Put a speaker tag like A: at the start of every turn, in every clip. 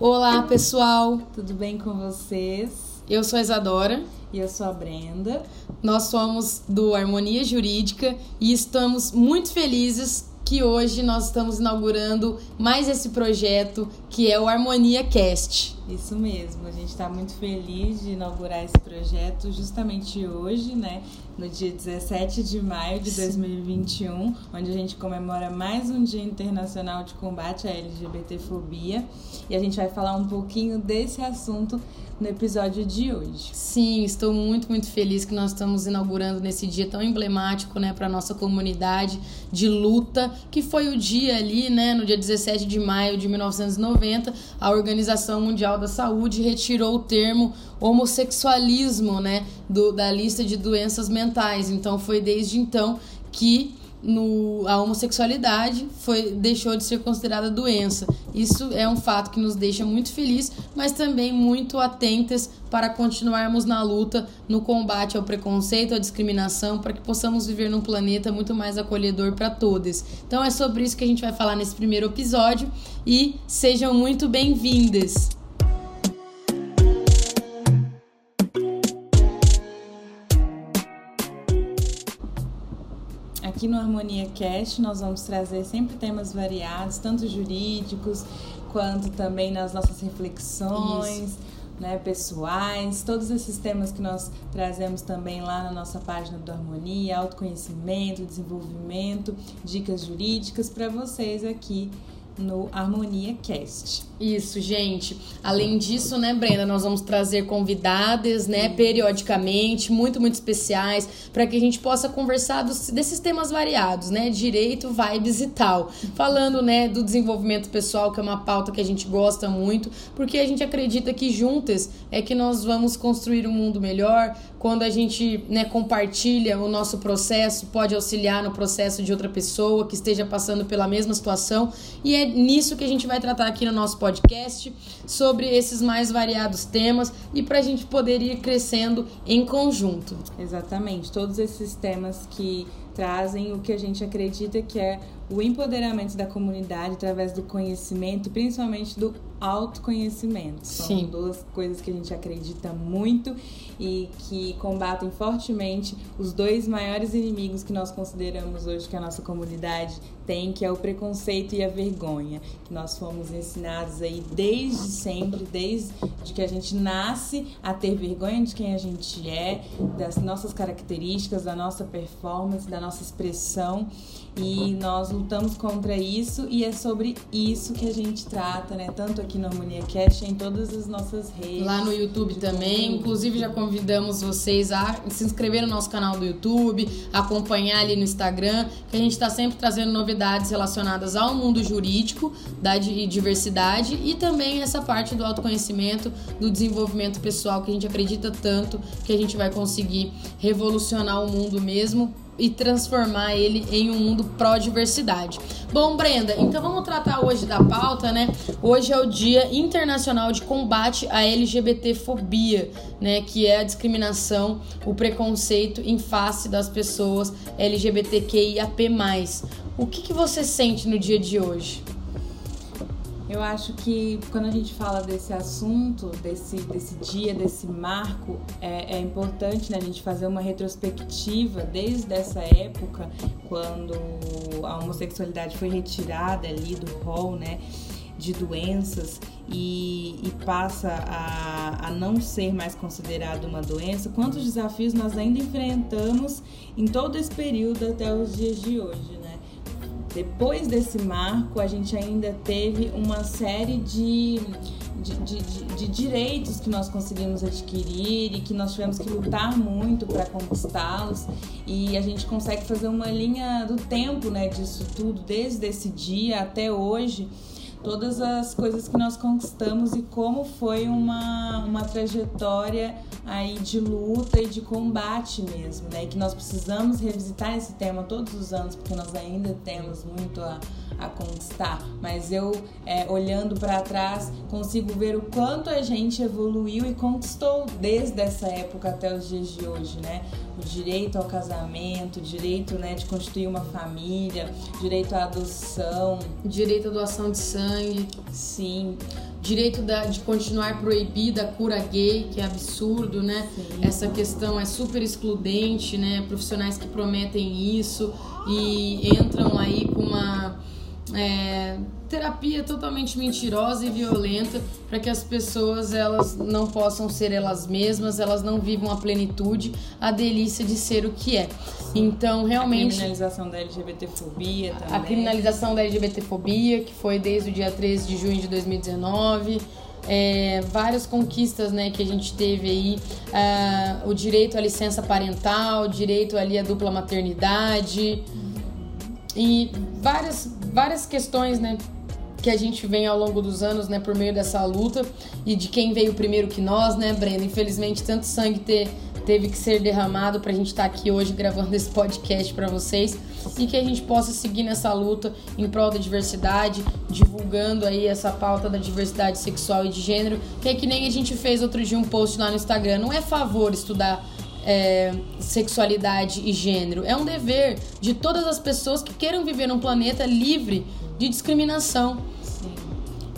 A: Olá, pessoal.
B: Tudo bem com vocês?
A: Eu sou a Isadora.
B: E eu sou a Brenda.
A: Nós somos do Harmonia Jurídica e estamos muito felizes que hoje nós estamos inaugurando mais esse projeto que é o Harmonia Cast.
B: Isso mesmo, a gente está muito feliz de inaugurar esse projeto justamente hoje, né? No dia 17 de maio de 2021, onde a gente comemora mais um Dia Internacional de Combate à LGBTfobia. E a gente vai falar um pouquinho desse assunto no episódio de hoje.
A: Sim, estou muito, muito feliz que nós estamos inaugurando nesse dia tão emblemático, né, para nossa comunidade de luta, que foi o dia ali, né, no dia 17 de maio de 1990, a Organização Mundial da Saúde retirou o termo homossexualismo, né, do, da lista de doenças mentais. Então foi desde então que no, a homossexualidade foi, deixou de ser considerada doença. Isso é um fato que nos deixa muito felizes, mas também muito atentas para continuarmos na luta no combate ao preconceito, à discriminação, para que possamos viver num planeta muito mais acolhedor para todos. Então é sobre isso que a gente vai falar nesse primeiro episódio e sejam muito bem-vindas!
B: Aqui no Harmonia Cast nós vamos trazer sempre temas variados, tanto jurídicos quanto também nas nossas reflexões. Né, pessoais, todos esses temas que nós trazemos também lá na nossa página do Harmonia, autoconhecimento, desenvolvimento, dicas jurídicas para vocês aqui no Harmonia Cast.
A: Isso, gente. Além disso, né, Brenda, nós vamos trazer convidadas, né, periodicamente, muito, muito especiais, para que a gente possa conversar dos, desses temas variados, né, direito, vibes e tal. Falando, né, do desenvolvimento pessoal, que é uma pauta que a gente gosta muito, porque a gente acredita que juntas é que nós vamos construir um mundo melhor. Quando a gente, né, compartilha o nosso processo, pode auxiliar no processo de outra pessoa que esteja passando pela mesma situação. E é nisso que a gente vai tratar aqui no nosso podcast sobre esses mais variados temas e para a gente poder ir crescendo em conjunto.
B: Exatamente, todos esses temas que trazem o que a gente acredita que é o empoderamento da comunidade através do conhecimento, principalmente do autoconhecimento. São Sim. duas coisas que a gente acredita muito e que combatem fortemente os dois maiores inimigos que nós consideramos hoje que a nossa comunidade tem, que é o preconceito e a vergonha. Que nós fomos ensinados aí desde sempre, desde que a gente nasce a ter vergonha de quem a gente é, das nossas características, da nossa performance, da nossa expressão e nós lutamos contra isso e é sobre isso que a gente trata, né? Tanto aqui no Harmonia Cash, em todas as nossas redes.
A: Lá no YouTube também. Inclusive, já convidamos vocês a se inscrever no nosso canal do YouTube, acompanhar ali no Instagram, que a gente está sempre trazendo novidades relacionadas ao mundo jurídico, da diversidade e também essa parte do autoconhecimento, do desenvolvimento pessoal que a gente acredita tanto que a gente vai conseguir revolucionar o mundo mesmo e transformar ele em um mundo pró-diversidade. Bom, Brenda, então vamos tratar hoje da pauta, né? Hoje é o Dia Internacional de Combate à LGBTfobia, né? Que é a discriminação, o preconceito em face das pessoas LGBTQIAP+. O que, que você sente no dia de hoje?
B: Eu acho que quando a gente fala desse assunto, desse, desse dia, desse marco, é, é importante né, a gente fazer uma retrospectiva desde essa época, quando a homossexualidade foi retirada ali do rol, né? de doenças e, e, passa a, a não ser mais considerado uma doença, quantos desafios nós ainda enfrentamos em todo esse período até os dias de hoje, né? Depois desse marco, a gente ainda teve uma série de, de, de, de direitos que nós conseguimos adquirir e que nós tivemos que lutar muito para conquistá-los. E a gente consegue fazer uma linha do tempo né, disso tudo, desde esse dia até hoje todas as coisas que nós conquistamos e como foi uma, uma trajetória aí de luta e de combate mesmo, né? E que nós precisamos revisitar esse tema todos os anos, porque nós ainda temos muito a, a conquistar. Mas eu, é, olhando para trás, consigo ver o quanto a gente evoluiu e conquistou desde essa época até os dias de hoje, né? Direito ao casamento, direito né, de constituir uma família, direito à adoção.
A: Direito à doação de sangue.
B: Sim
A: direito da, de continuar proibida a cura gay, que é absurdo, né? Sim. Essa questão é super excludente, né? Profissionais que prometem isso e entram aí com uma é, terapia totalmente mentirosa e violenta para que as pessoas elas não possam ser elas mesmas, elas não vivam a plenitude, a delícia de ser o que é. Então, realmente.
B: A criminalização da LGBTfobia também.
A: A criminalização da LGBTfobia, que foi desde o dia 13 de junho de 2019. É, várias conquistas né, que a gente teve aí, uh, o direito à licença parental, o direito ali à dupla maternidade e várias, várias questões né, que a gente vem ao longo dos anos, né, por meio dessa luta e de quem veio primeiro que nós, né, Brenda? Infelizmente, tanto sangue ter, teve que ser derramado para a gente estar tá aqui hoje gravando esse podcast para vocês e que a gente possa seguir nessa luta em prol da diversidade, divulgando aí essa pauta da diversidade sexual e de gênero, que é que nem a gente fez outro dia um post lá no Instagram. Não é favor estudar é, sexualidade e gênero. É um dever de todas as pessoas que queiram viver num planeta livre de discriminação.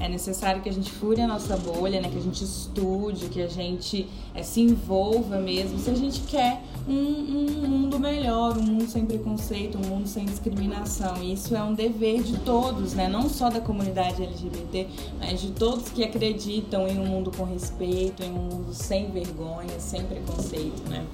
B: É necessário que a gente fure a nossa bolha, né? Que a gente estude, que a gente é, se envolva mesmo, se a gente quer um, um, mundo melhor, um mundo sem preconceito, um mundo sem discriminação. E isso é um dever de todos, né? Não só da comunidade LGBT, mas de todos que acreditam em um mundo com respeito, em um mundo sem vergonha, sem preconceito, né?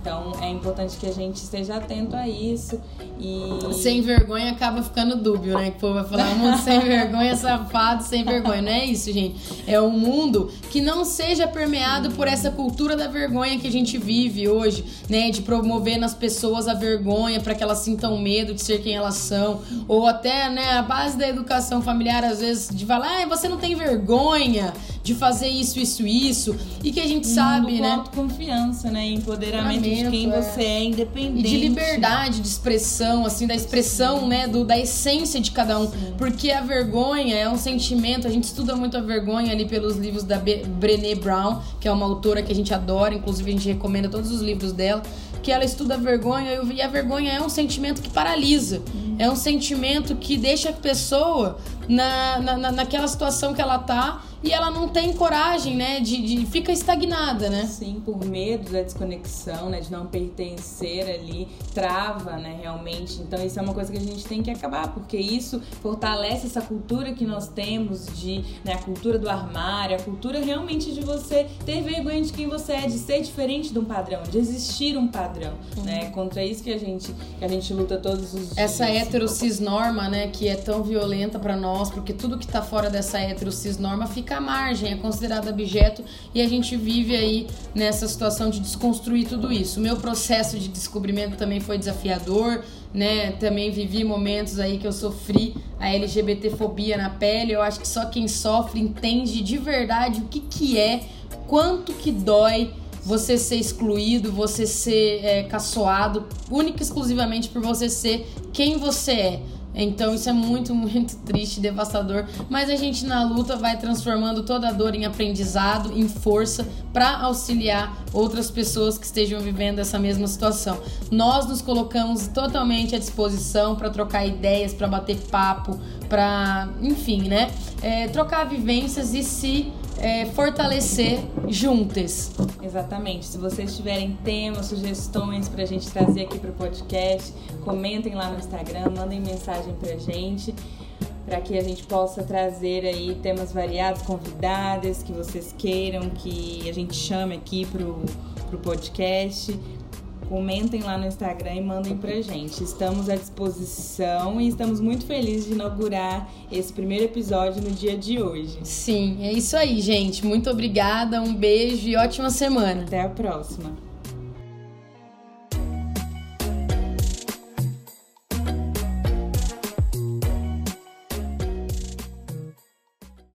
B: Então é importante que a gente esteja atento a isso e.
A: Sem vergonha acaba ficando dúbio, né? Que o povo vai falar, um mundo sem vergonha, safado, sem vergonha. Não é isso, gente. É um mundo que não seja permeado por essa cultura da vergonha que a gente vive hoje, né? De promover nas pessoas a vergonha para que elas sintam medo de ser quem elas são. Ou até, né, a base da educação familiar, às vezes, de falar, ah, você não tem vergonha de fazer isso, isso, isso. E que a gente um sabe, né?
B: autoconfiança, né? Empoderamento de quem é. você é, independente.
A: E de liberdade de expressão, assim, da expressão, Sim. né? Do, da essência de cada um. Sim. Porque a vergonha é um sentimento, a gente estuda muito a vergonha ali pelos livros da Brené Brown, que é uma autora que a gente adora, inclusive a gente recomenda todos os livros dela que ela estuda a vergonha e a vergonha é um sentimento que paralisa. Uhum. É um sentimento que deixa a pessoa na, na, naquela situação que ela tá e ela não tem coragem, né? De, de fica estagnada, né?
B: Sim, por medo da desconexão, né? De não pertencer ali, trava, né? Realmente. Então isso é uma coisa que a gente tem que acabar, porque isso fortalece essa cultura que nós temos de, né? A cultura do armário, a cultura realmente de você ter vergonha de quem você é, de ser diferente de um padrão, de existir um padrão, uhum. né? Contra isso que a gente que a gente luta todos os dias.
A: Essa hetero cis norma, né? Que é tão violenta para nós, porque tudo que tá fora dessa hetero cis norma fica à margem, é considerado objeto e a gente vive aí nessa situação de desconstruir tudo isso. O meu processo de descobrimento também foi desafiador, né? Também vivi momentos aí que eu sofri a LGBTfobia na pele. Eu acho que só quem sofre entende de verdade o que que é, quanto que dói você ser excluído, você ser é, caçoado, única e exclusivamente por você ser quem você é. Então isso é muito, muito triste, devastador. Mas a gente na luta vai transformando toda a dor em aprendizado, em força, para auxiliar outras pessoas que estejam vivendo essa mesma situação. Nós nos colocamos totalmente à disposição para trocar ideias, para bater papo, para, enfim, né? É, trocar vivências e se é, fortalecer juntas.
B: Exatamente. Se vocês tiverem temas, sugestões para a gente trazer aqui para o podcast, comentem lá no Instagram, mandem mensagem para a gente para que a gente possa trazer aí temas variados, convidadas que vocês queiram que a gente chame aqui para o podcast. Comentem lá no Instagram e mandem pra gente. Estamos à disposição e estamos muito felizes de inaugurar esse primeiro episódio no dia de hoje.
A: Sim, é isso aí, gente. Muito obrigada, um beijo e ótima semana.
B: Até a próxima.